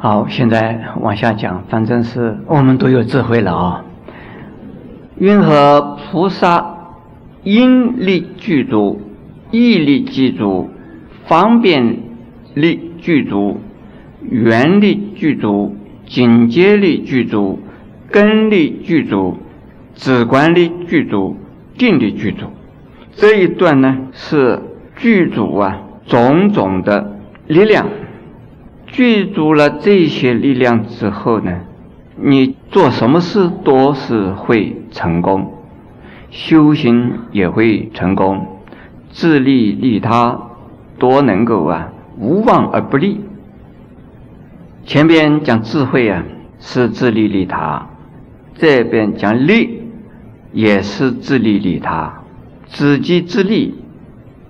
好，现在往下讲，反正是我们都有智慧了啊。云何菩萨因力具足，义力具足，方便力具足，缘力具足，紧接力具足，根力具足，止观力具足，定力具足。这一段呢是具足啊种种的力量，具足了这些力量之后呢，你做什么事都是会成功，修行也会成功，自利利他都能够啊无往而不利。前边讲智慧啊是自利利他，这边讲利也是自利利他。自己自利，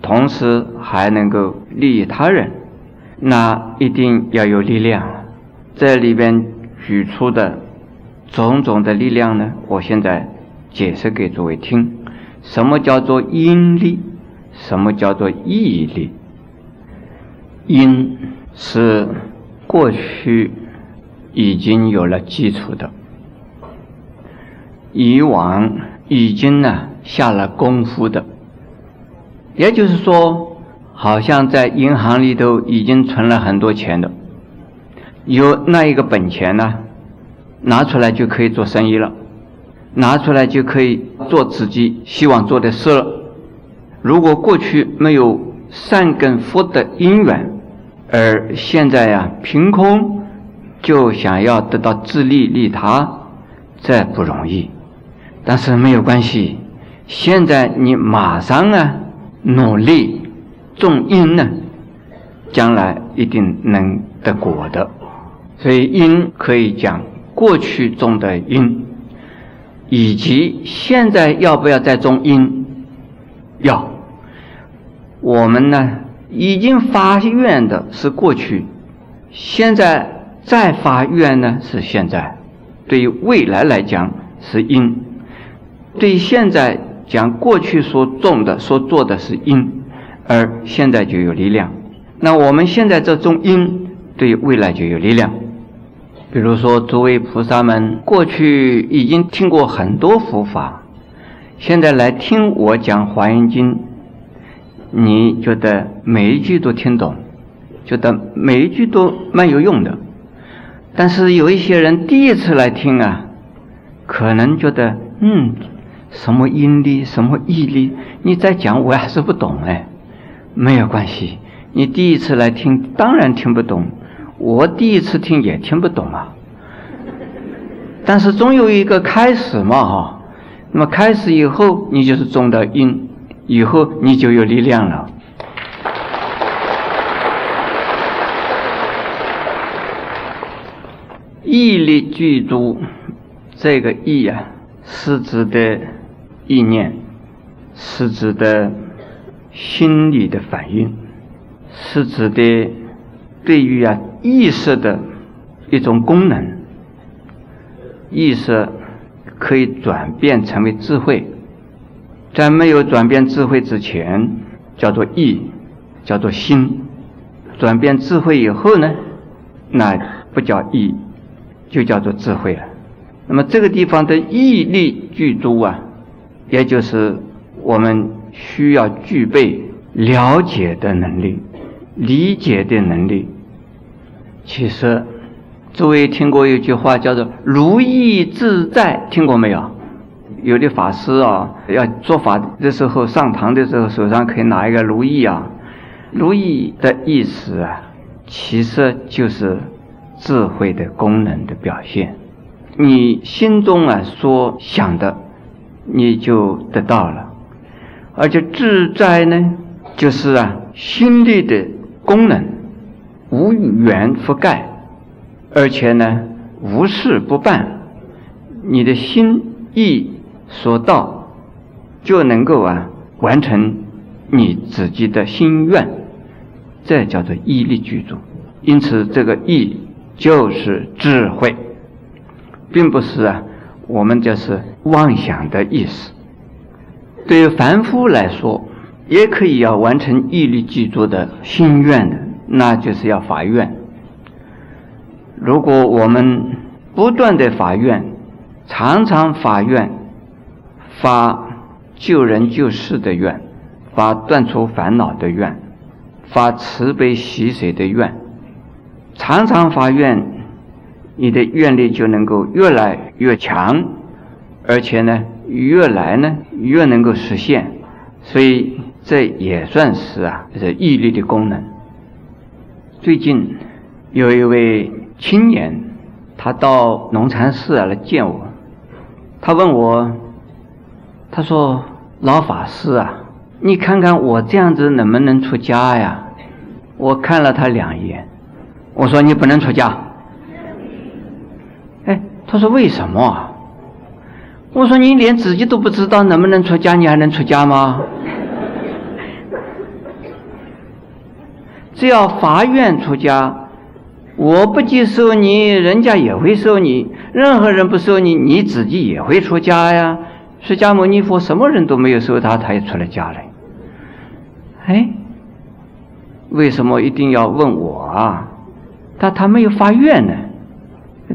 同时还能够利益他人，那一定要有力量。这里边举出的种种的力量呢，我现在解释给诸位听。什么叫做因力？什么叫做毅力？因是过去已经有了基础的，以往已经呢。下了功夫的，也就是说，好像在银行里头已经存了很多钱的，有那一个本钱呢，拿出来就可以做生意了，拿出来就可以做自己希望做的事了。如果过去没有善根福德因缘，而现在呀，凭空就想要得到自利利他，这不容易。但是没有关系。现在你马上啊，努力种因呢，将来一定能得果的。所以因可以讲过去种的因，以及现在要不要再种因？要。我们呢已经发愿的是过去，现在再发愿呢是现在。对于未来来讲是因，对现在。讲过去所种的、所做的是因，而现在就有力量。那我们现在这种因，对未来就有力量。比如说，诸位菩萨们过去已经听过很多佛法，现在来听我讲《华严经》，你觉得每一句都听懂，觉得每一句都蛮有用的。但是有一些人第一次来听啊，可能觉得嗯。什么因力，什么义力？你再讲，我还是不懂哎。没有关系，你第一次来听，当然听不懂。我第一次听也听不懂啊。但是总有一个开始嘛哈。那么开始以后，你就是中的因，以后你就有力量了。义力具足，这个义啊，是指的。意念是指的心理的反应，是指的对于啊意识的一种功能。意识可以转变成为智慧，在没有转变智慧之前，叫做意，叫做心；转变智慧以后呢，那不叫意，就叫做智慧了。那么这个地方的毅力具足啊。也就是我们需要具备了解的能力、理解的能力。其实，诸位听过一句话叫做“如意自在”，听过没有？有的法师啊，要做法的时候，上堂的时候，手上可以拿一个如意啊。如意的意思啊，其实就是智慧的功能的表现。你心中啊所想的。你就得到了，而且自在呢，就是啊，心力的功能无缘覆盖，而且呢，无事不办，你的心意所到，就能够啊完成你自己的心愿，这叫做毅力具足。因此，这个毅就是智慧，并不是啊。我们就是妄想的意思。对于凡夫来说，也可以要完成毅力具足的心愿的，那就是要发愿。如果我们不断的法愿，常常法愿，发救人救世的愿，发断除烦恼的愿，发慈悲喜舍的愿，常常发愿，你的愿力就能够越来越强，而且呢，越来呢越能够实现。所以这也算是啊，这毅力的功能。最近有一位青年，他到农禅寺来见我，他问我，他说：“老法师啊，你看看我这样子能不能出家呀？”我看了他两眼，我说：“你不能出家。”哎，他说：“为什么？”我说：“你连自己都不知道能不能出家，你还能出家吗？”只要发愿出家，我不接受你，人家也会收你；任何人不收你，你自己也会出家呀。释迦牟尼佛什么人都没有收他，他也出了家来。哎，为什么一定要问我啊？他他没有发愿呢，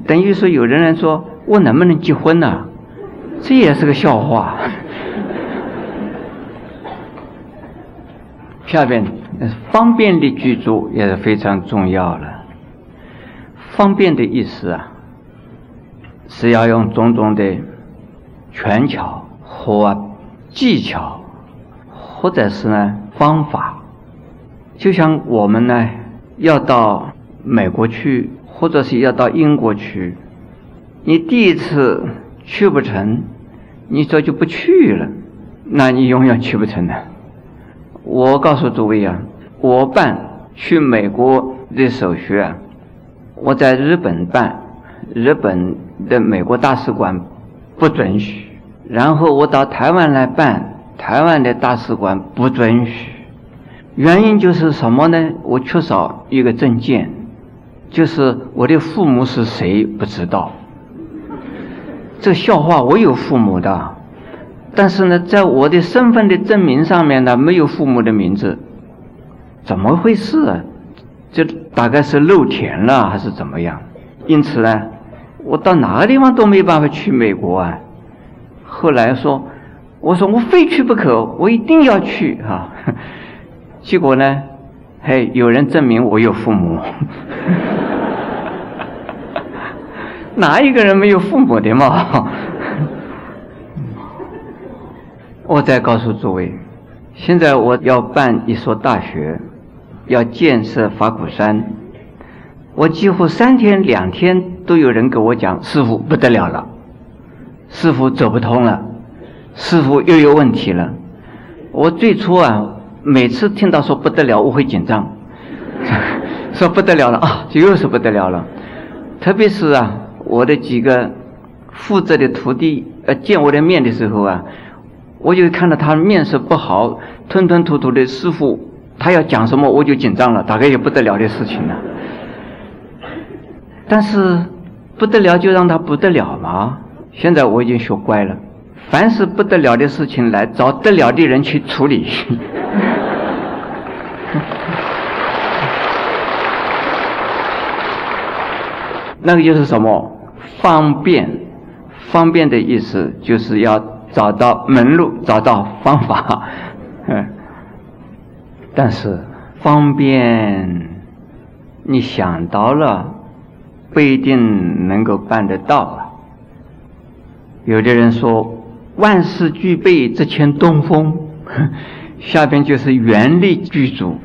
等于说有人来说我能不能结婚呢？这也是个笑话。下边。方便的居住也是非常重要了。方便的意思啊，是要用种种的权巧或技巧，或者是呢方法。就像我们呢要到美国去，或者是要到英国去，你第一次去不成，你这就不去了，那你永远去不成的。我告诉诸位啊。我办去美国的手续啊，我在日本办，日本的美国大使馆不准许；然后我到台湾来办，台湾的大使馆不准许。原因就是什么呢？我缺少一个证件，就是我的父母是谁不知道。这笑话，我有父母的，但是呢，在我的身份的证明上面呢，没有父母的名字。怎么回事啊？这大概是漏填了还是怎么样？因此呢，我到哪个地方都没办法去美国啊。后来说，我说我非去不可，我一定要去啊。结果呢，嘿，有人证明我有父母。哪一个人没有父母的嘛？我再告诉诸位，现在我要办一所大学。要建设法鼓山，我几乎三天两天都有人跟我讲：“师傅不得了了，师傅走不通了，师傅又有问题了。”我最初啊，每次听到说不得了，我会紧张，说不得了了啊，就又是不得了了。特别是啊，我的几个负责的徒弟呃见我的面的时候啊，我就看到他面色不好，吞吞吐吐的师傅。他要讲什么，我就紧张了，大概也不得了的事情了。但是不得了就让他不得了嘛。现在我已经学乖了，凡是不得了的事情来找得了的人去处理。那个就是什么方便？方便的意思就是要找到门路，找到方法。嗯。但是方便，你想到了，不一定能够办得到啊。有的人说万事俱备，只欠东风。下边就是原力具足，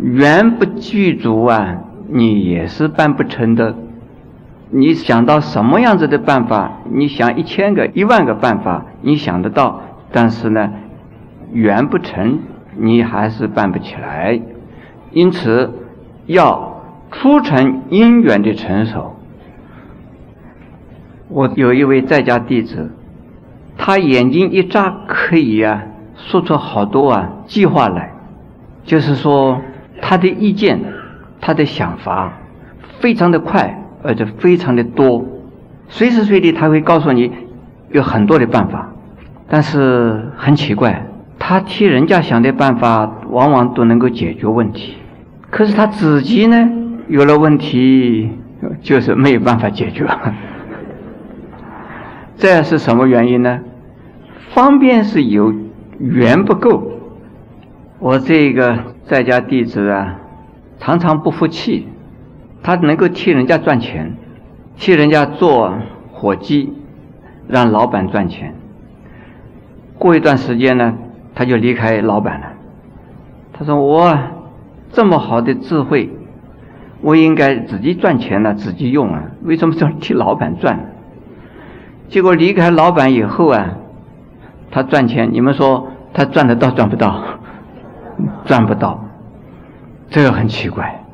原不具足啊，你也是办不成的。你想到什么样子的办法？你想一千个、一万个办法，你想得到，但是呢，圆不成。你还是办不起来，因此要促成因缘的成熟。我有一位在家弟子，他眼睛一眨，可以啊说出好多啊计划来，就是说他的意见、他的想法非常的快，而且非常的多，随时随地他会告诉你有很多的办法，但是很奇怪。他替人家想的办法，往往都能够解决问题，可是他自己呢，有了问题，就是没有办法解决。这是什么原因呢？方便是有缘不够。我这个在家弟子啊，常常不服气，他能够替人家赚钱，替人家做伙计，让老板赚钱。过一段时间呢，他就离开老板了。他说：“我这么好的智慧，我应该自己赚钱了，自己用啊，为什么要替老板赚？”结果离开老板以后啊，他赚钱，你们说他赚得到赚不到？赚不到，这个很奇怪。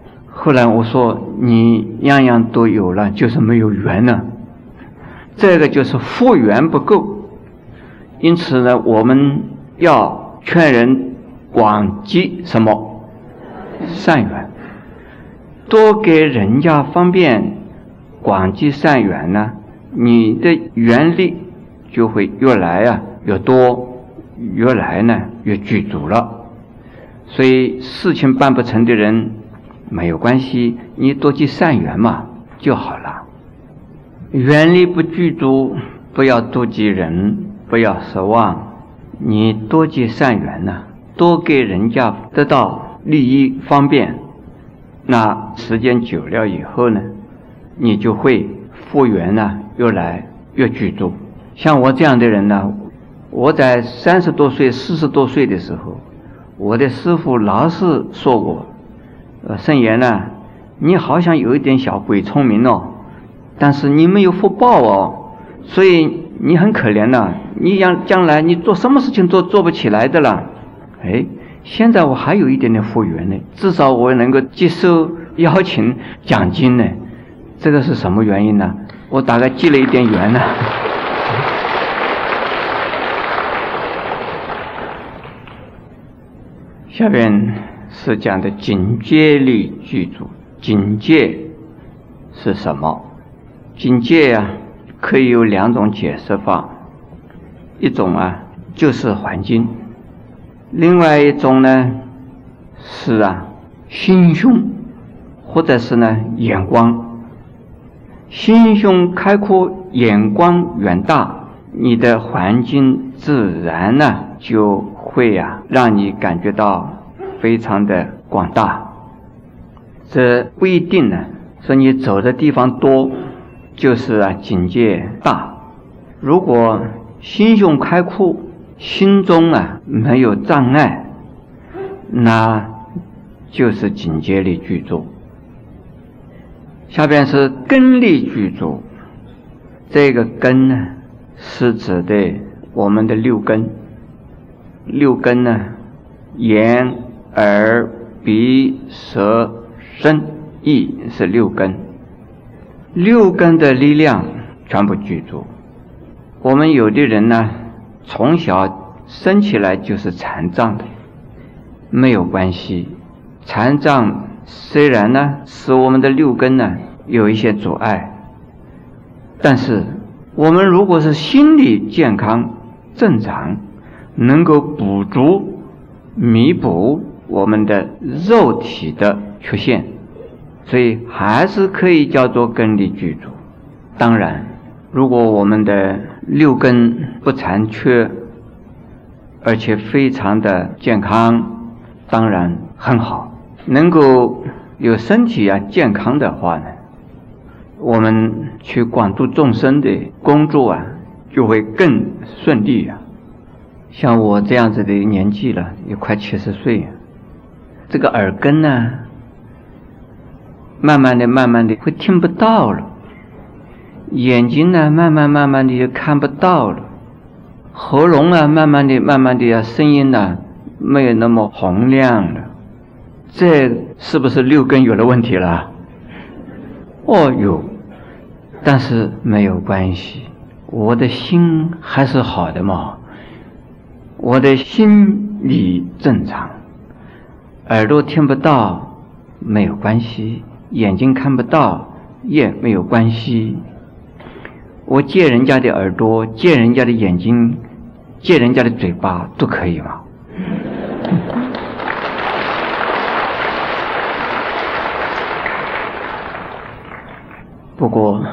后来我说：“你样样都有了，就是没有缘呢。”这个就是复缘不够。因此呢，我们要劝人广积什么善缘，多给人家方便，广积善缘呢，你的缘力就会越来啊越多，越来呢越具足了。所以事情办不成的人没有关系，你多积善缘嘛就好了。缘力不具足，不要妒忌人。不要失望，你多结善缘呢，多给人家得到利益方便，那时间久了以后呢，你就会复缘呢，越来越具足。像我这样的人呢，我在三十多岁、四十多岁的时候，我的师傅老是说我，呃，圣言呢，你好像有一点小鬼聪明哦，但是你没有福报哦，所以。你很可怜呐，你将将来你做什么事情都做不起来的了。哎，现在我还有一点点复原呢，至少我能够接受邀请奖金呢。这个是什么原因呢？我大概积了一点缘呢。下边是讲的警戒力具足，警戒是什么？警戒呀。可以有两种解释法，一种啊就是环境，另外一种呢是啊心胸，或者是呢眼光。心胸开阔，眼光远大，你的环境自然呢就会呀让你感觉到非常的广大。这不一定呢，说你走的地方多。就是啊，境界大。如果心胸开阔，心中啊没有障碍，那就是境界力具足。下边是根力具足。这个根呢，是指的我们的六根。六根呢，眼、耳、鼻、舌、身、意是六根。六根的力量全部具足。我们有的人呢，从小生起来就是残障的，没有关系。残障虽然呢，使我们的六根呢有一些阻碍，但是我们如果是心理健康正常，能够补足、弥补我们的肉体的缺陷。所以还是可以叫做根力具足。当然，如果我们的六根不残缺，而且非常的健康，当然很好。能够有身体啊健康的话呢，我们去广度众生的工作啊，就会更顺利啊。像我这样子的年纪了，也快七十岁，这个耳根呢。慢慢的、慢慢的会听不到了，眼睛呢，慢慢、慢慢的就看不到了，喉咙啊，慢慢的、慢慢的呀，声音呢，没有那么洪亮了，这是不是六根有了问题了？哦，有，但是没有关系，我的心还是好的嘛，我的心理正常，耳朵听不到没有关系。眼睛看不到也没有关系，我借人家的耳朵，借人家的眼睛，借人家的嘴巴都可以吗？不过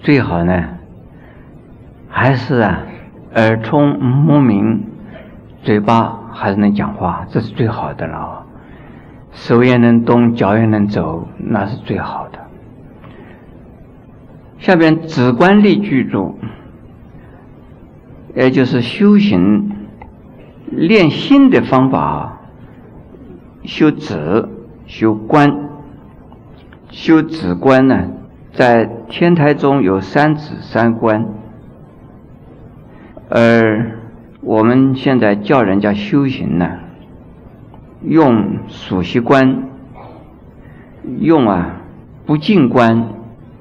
最好呢，还是啊，耳聪目明，嘴巴还是能讲话，这是最好的了。手也能动，脚也能走，那是最好的。下边止观力具足，也就是修行练心的方法。修止、修观、修止观呢，在天台中有三止三观，而我们现在叫人家修行呢，用数息观，用啊不净观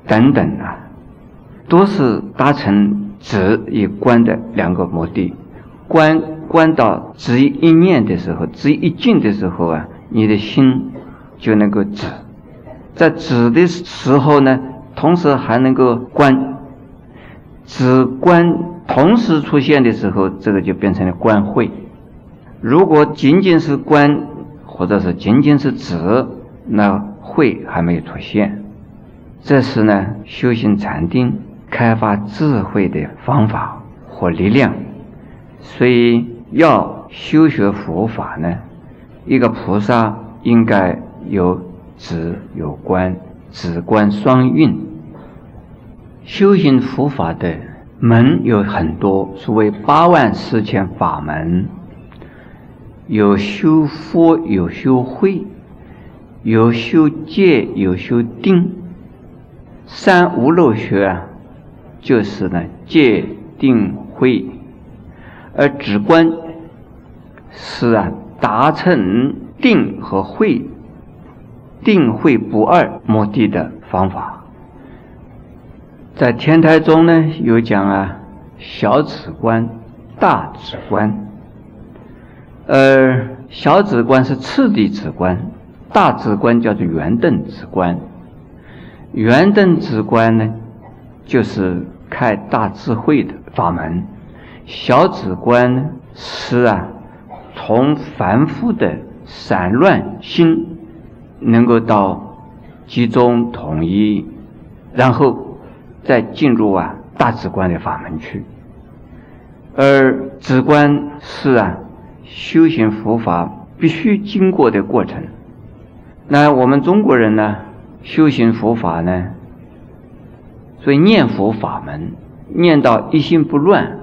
等等啊，都是达成止与观的两个目的。观观到止一念的时候，止一静的时候啊。你的心就能够止，在止的时候呢，同时还能够观，止观同时出现的时候，这个就变成了观慧。如果仅仅是观，或者是仅仅是止，那慧还没有出现。这是呢，修行禅定、开发智慧的方法和力量。所以要修学佛法呢。一个菩萨应该有止有观，止观双运。修行佛法的门有很多，所谓八万四千法门，有修佛，有修慧，有修戒，有修定。三无漏学啊，就是呢戒定慧，而止观是啊。达成定和慧、定慧不二目的的方法，在天台中呢有讲啊，小止观、大止观，而小止观是次第止观，大止观叫做圆顿止观。圆顿止观呢，就是开大智慧的法门，小止观呢是啊。从凡夫的散乱心，能够到集中统一，然后再进入啊大止观的法门去。而止观是啊修行佛法必须经过的过程。那我们中国人呢，修行佛法呢，所以念佛法门念到一心不乱。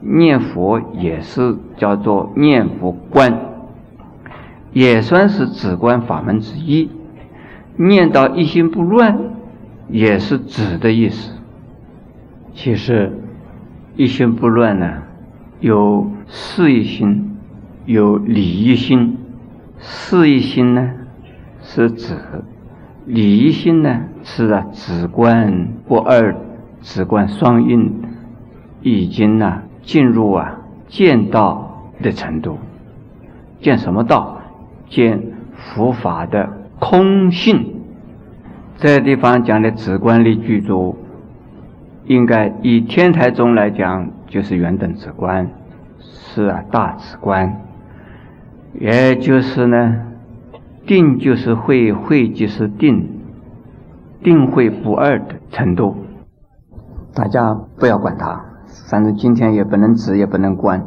念佛也是叫做念佛观，也算是止观法门之一。念到一心不乱，也是止的意思。其实一心不乱呢，有事一心，有理一心。事一心呢是止，理一心呢是啊止观不二，止观双运，已经呢。进入啊见道的程度，见什么道？见佛法的空性。这地方讲的直观力具足，应该以天台宗来讲，就是圆等直观，是啊大直观，也就是呢定就是会，会就是定，定会不二的程度。大家不要管它。反正今天也不能止，也不能关。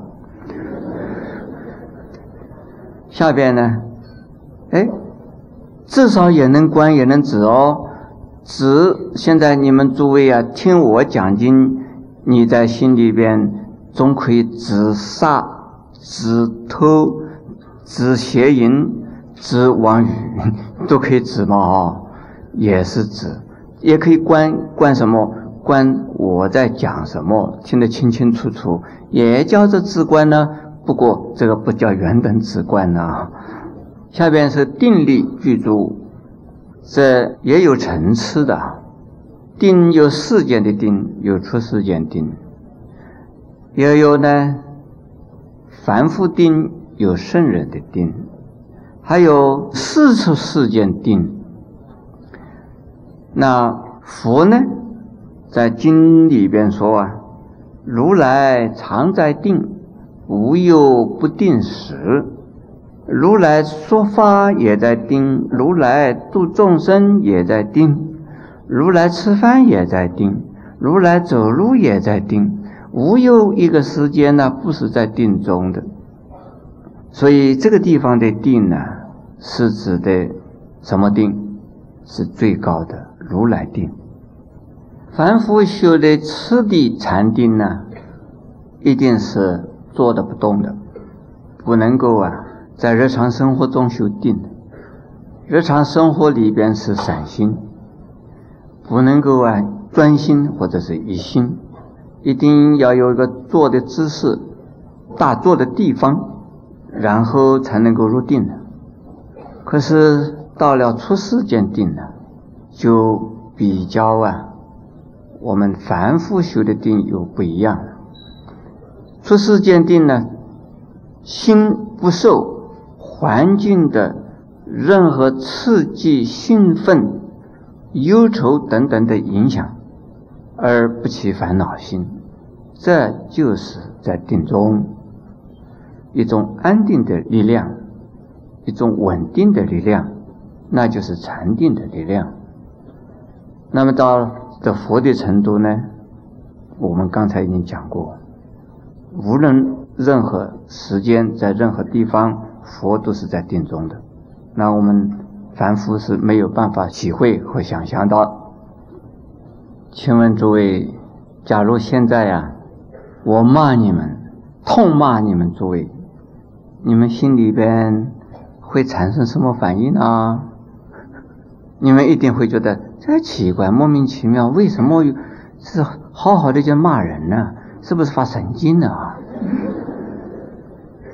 下边呢，哎，至少也能观，也能止哦。止，现在你们诸位啊，听我讲经，你在心里边总可以止杀、止偷、止邪淫、止妄语，都可以止嘛哦，也是止，也可以观观什么？观我在讲什么，听得清清楚楚，也叫做直观呢。不过这个不叫原本直观呢。下边是定力具足，这也有层次的。定有世间的定，有出世间定，也有呢凡夫定，有圣人的定，还有四处世间定。那佛呢？在经里边说啊，如来常在定，无有不定时；如来说法也在定，如来度众生也在定，如来吃饭也在定，如来走路也在定，无有一个时间呢不是在定中的。所以这个地方的定呢，是指的什么定？是最高的如来定。凡夫修的次第禅定呢，一定是坐的不动的，不能够啊，在日常生活中修定。日常生活里边是散心，不能够啊专心或者是一心，一定要有一个坐的姿势，打坐的地方，然后才能够入定的。可是到了出世间定呢，就比较啊。我们凡夫修的定又不一样了。出世间定呢，心不受环境的任何刺激、兴奋、忧愁等等的影响，而不起烦恼心，这就是在定中一种安定的力量，一种稳定的力量，那就是禅定的力量。那么到。这佛的程度呢？我们刚才已经讲过，无论任何时间，在任何地方，佛都是在定中的。那我们凡夫是没有办法体会和想象到。请问诸位，假如现在呀，我骂你们，痛骂你们诸位，你们心里边会产生什么反应呢？你们一定会觉得。这奇怪，莫名其妙，为什么是好好的就骂人呢？是不是发神经呢？啊？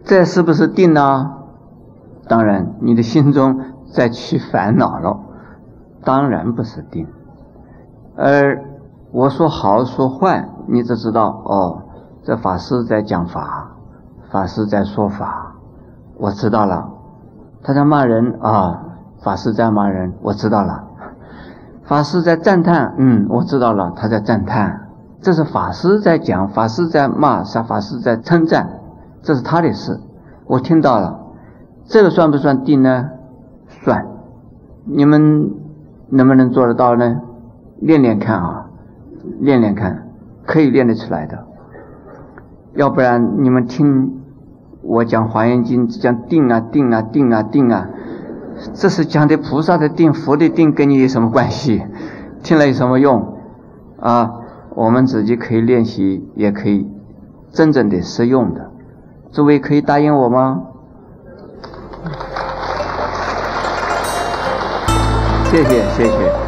这是不是定呢？当然，你的心中在起烦恼了，当然不是定。而我说好说坏，你只知道哦，这法师在讲法，法师在说法，我知道了。他在骂人啊，法师在骂人，我知道了。法师在赞叹，嗯，我知道了，他在赞叹，这是法师在讲，法师在骂，是法师在称赞，这是他的事，我听到了，这个算不算定呢？算，你们能不能做得到呢？练练看啊，练练看，可以练得出来的，要不然你们听我讲《华严经》，讲定啊定啊定啊定啊。这是讲的菩萨的定，佛的定跟你有什么关系？听了有什么用？啊，我们自己可以练习，也可以真正的实用的。诸位可以答应我吗？谢谢，谢谢。